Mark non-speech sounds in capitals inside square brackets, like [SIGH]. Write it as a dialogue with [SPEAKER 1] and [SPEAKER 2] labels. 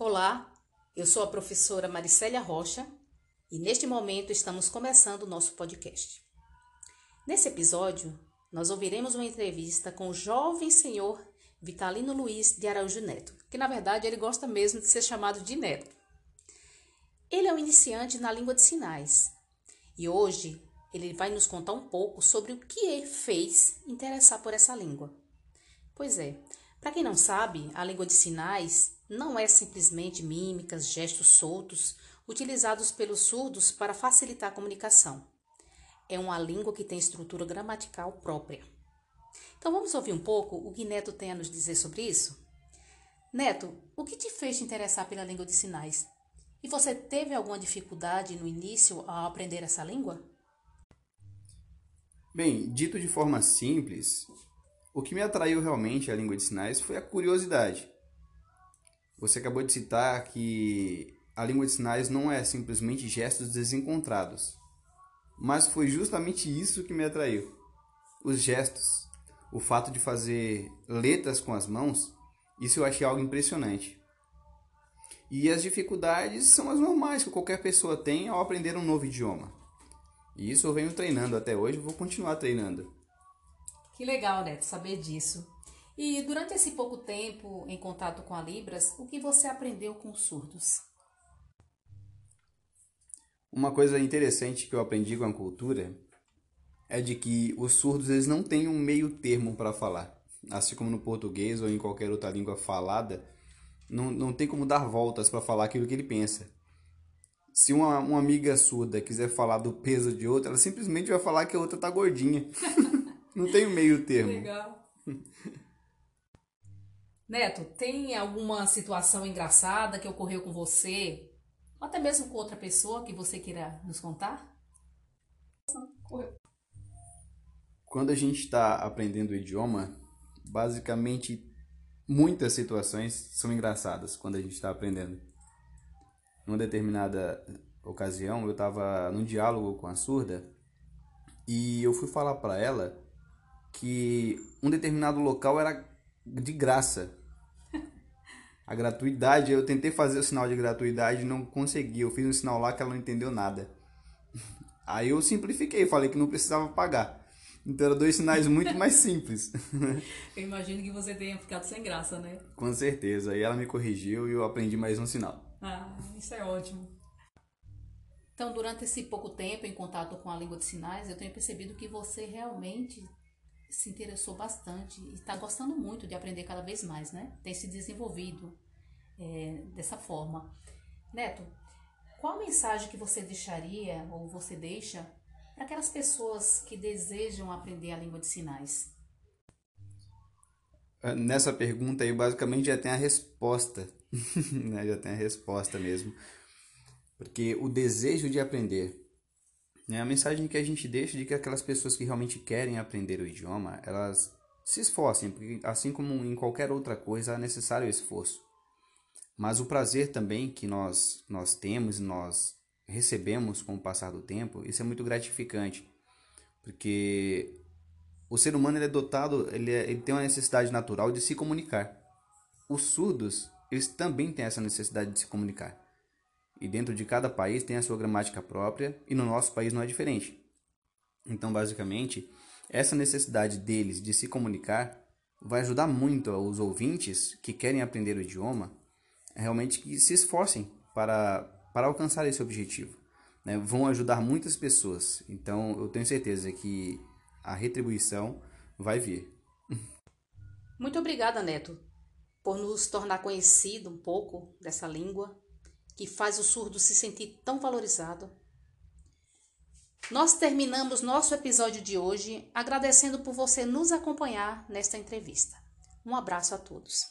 [SPEAKER 1] Olá, eu sou a professora Maricélia Rocha e neste momento estamos começando o nosso podcast. Nesse episódio, nós ouviremos uma entrevista com o jovem senhor Vitalino Luiz de Araújo Neto, que na verdade ele gosta mesmo de ser chamado de Neto. Ele é um iniciante na língua de sinais e hoje ele vai nos contar um pouco sobre o que ele fez interessar por essa língua. Pois é, para quem não sabe, a língua de sinais não é simplesmente mímicas, gestos soltos utilizados pelos surdos para facilitar a comunicação. É uma língua que tem estrutura gramatical própria. Então vamos ouvir um pouco o que Neto tem a nos dizer sobre isso? Neto, o que te fez te interessar pela língua de sinais? E você teve alguma dificuldade no início ao aprender essa língua?
[SPEAKER 2] Bem, dito de forma simples, o que me atraiu realmente à língua de sinais foi a curiosidade. Você acabou de citar que a língua de sinais não é simplesmente gestos desencontrados, mas foi justamente isso que me atraiu. Os gestos, o fato de fazer letras com as mãos, isso eu achei algo impressionante. E as dificuldades são as normais que qualquer pessoa tem ao aprender um novo idioma. E isso eu venho treinando até hoje e vou continuar treinando.
[SPEAKER 1] Que legal, Neto, saber disso. E durante esse pouco tempo em contato com a Libras, o que você aprendeu com os surdos?
[SPEAKER 2] Uma coisa interessante que eu aprendi com a cultura é de que os surdos eles não têm um meio termo para falar. Assim como no português ou em qualquer outra língua falada, não, não tem como dar voltas para falar aquilo que ele pensa. Se uma, uma amiga surda quiser falar do peso de outra, ela simplesmente vai falar que a outra tá gordinha. [LAUGHS] não tem meio termo.
[SPEAKER 1] Legal. Neto, tem alguma situação engraçada que ocorreu com você, ou até mesmo com outra pessoa que você queira nos contar?
[SPEAKER 2] Quando a gente está aprendendo o idioma, basicamente muitas situações são engraçadas quando a gente está aprendendo. Numa determinada ocasião, eu estava num diálogo com a surda e eu fui falar para ela que um determinado local era de graça a gratuidade, eu tentei fazer o sinal de gratuidade e não consegui. Eu fiz um sinal lá que ela não entendeu nada. [LAUGHS] Aí eu simplifiquei, falei que não precisava pagar. Então eram dois sinais muito mais [LAUGHS] simples.
[SPEAKER 1] Eu imagino que você tenha ficado sem graça, né?
[SPEAKER 2] Com certeza. Aí ela me corrigiu e eu aprendi mais um sinal.
[SPEAKER 1] Ah, isso é ótimo. Então, durante esse pouco tempo em contato com a língua de sinais, eu tenho percebido que você realmente se interessou bastante e está gostando muito de aprender cada vez mais, né? Tem se desenvolvido é, dessa forma. Neto, qual mensagem que você deixaria ou você deixa para aquelas pessoas que desejam aprender a língua de sinais?
[SPEAKER 2] Ah, nessa pergunta aí, basicamente já tem a resposta, [LAUGHS] né? já tem a resposta mesmo. Porque o desejo de aprender né? A mensagem que a gente deixa de que aquelas pessoas que realmente querem aprender o idioma, elas se esforcem, porque assim como em qualquer outra coisa, é necessário esforço. Mas o prazer também que nós, nós temos nós recebemos com o passar do tempo, isso é muito gratificante. Porque o ser humano ele é dotado, ele, é, ele tem uma necessidade natural de se comunicar. Os surdos, eles também têm essa necessidade de se comunicar. E dentro de cada país tem a sua gramática própria e no nosso país não é diferente. Então, basicamente, essa necessidade deles de se comunicar vai ajudar muito os ouvintes que querem aprender o idioma realmente que se esforcem para, para alcançar esse objetivo. Né? Vão ajudar muitas pessoas. Então, eu tenho certeza que a retribuição vai vir.
[SPEAKER 1] Muito obrigada, Neto, por nos tornar conhecido um pouco dessa língua que faz o surdo se sentir tão valorizado. Nós terminamos nosso episódio de hoje agradecendo por você nos acompanhar nesta entrevista. Um abraço a todos.